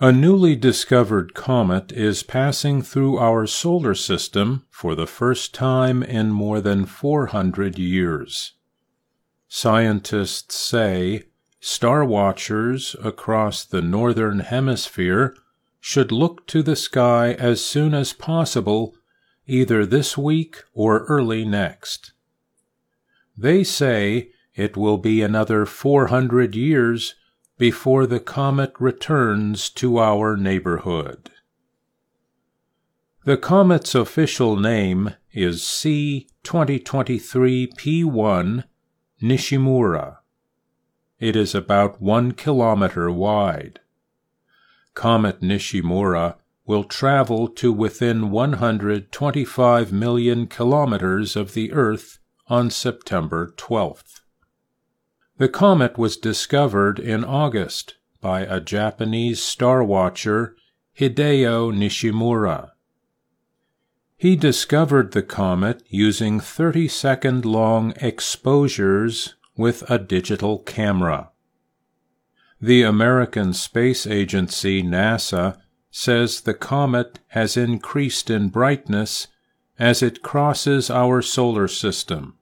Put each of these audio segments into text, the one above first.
A newly discovered comet is passing through our solar system for the first time in more than 400 years. Scientists say star watchers across the northern hemisphere should look to the sky as soon as possible, either this week or early next. They say it will be another 400 years before the comet returns to our neighborhood. The comet's official name is C 2023 P1 Nishimura. It is about one kilometer wide. Comet Nishimura will travel to within 125 million kilometers of the Earth on September 12th. The comet was discovered in August by a Japanese star watcher, Hideo Nishimura. He discovered the comet using 30 second long exposures with a digital camera. The American Space Agency, NASA, says the comet has increased in brightness as it crosses our solar system.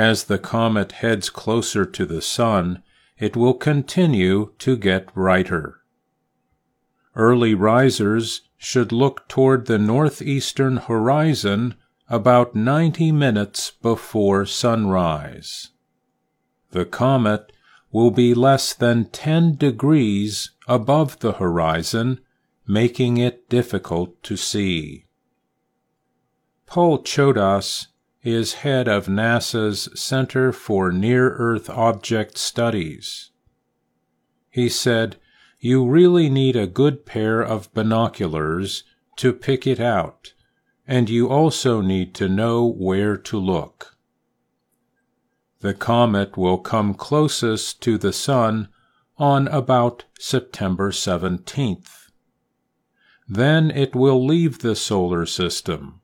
As the comet heads closer to the Sun, it will continue to get brighter. Early risers should look toward the northeastern horizon about 90 minutes before sunrise. The comet will be less than 10 degrees above the horizon, making it difficult to see. Paul Chodas is head of NASA's Center for Near Earth Object Studies. He said, You really need a good pair of binoculars to pick it out, and you also need to know where to look. The comet will come closest to the Sun on about September 17th. Then it will leave the solar system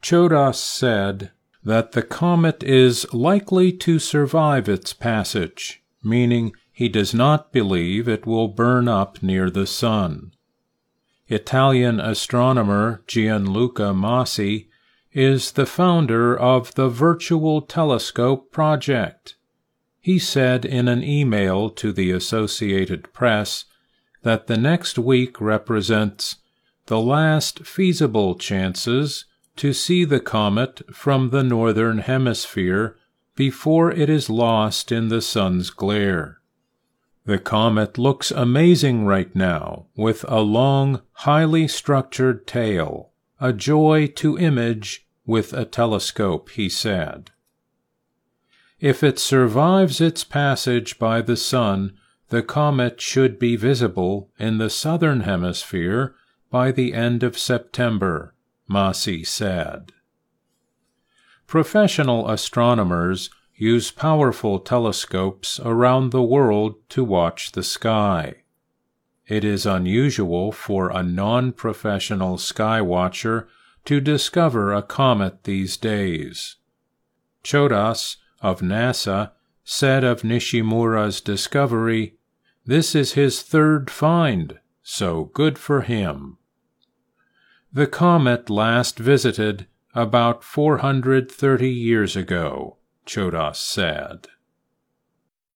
Chodas said that the comet is likely to survive its passage, meaning he does not believe it will burn up near the Sun. Italian astronomer Gianluca Masi is the founder of the Virtual Telescope Project. He said in an email to the Associated Press that the next week represents the last feasible chances to see the comet from the northern hemisphere before it is lost in the sun's glare. The comet looks amazing right now, with a long, highly structured tail, a joy to image with a telescope, he said. If it survives its passage by the sun, the comet should be visible in the southern hemisphere by the end of September, Masi said. Professional astronomers use powerful telescopes around the world to watch the sky. It is unusual for a non professional sky watcher to discover a comet these days. Chodas of NASA said of Nishimura's discovery, This is his third find, so good for him. The comet last visited about 430 years ago, Chodas said.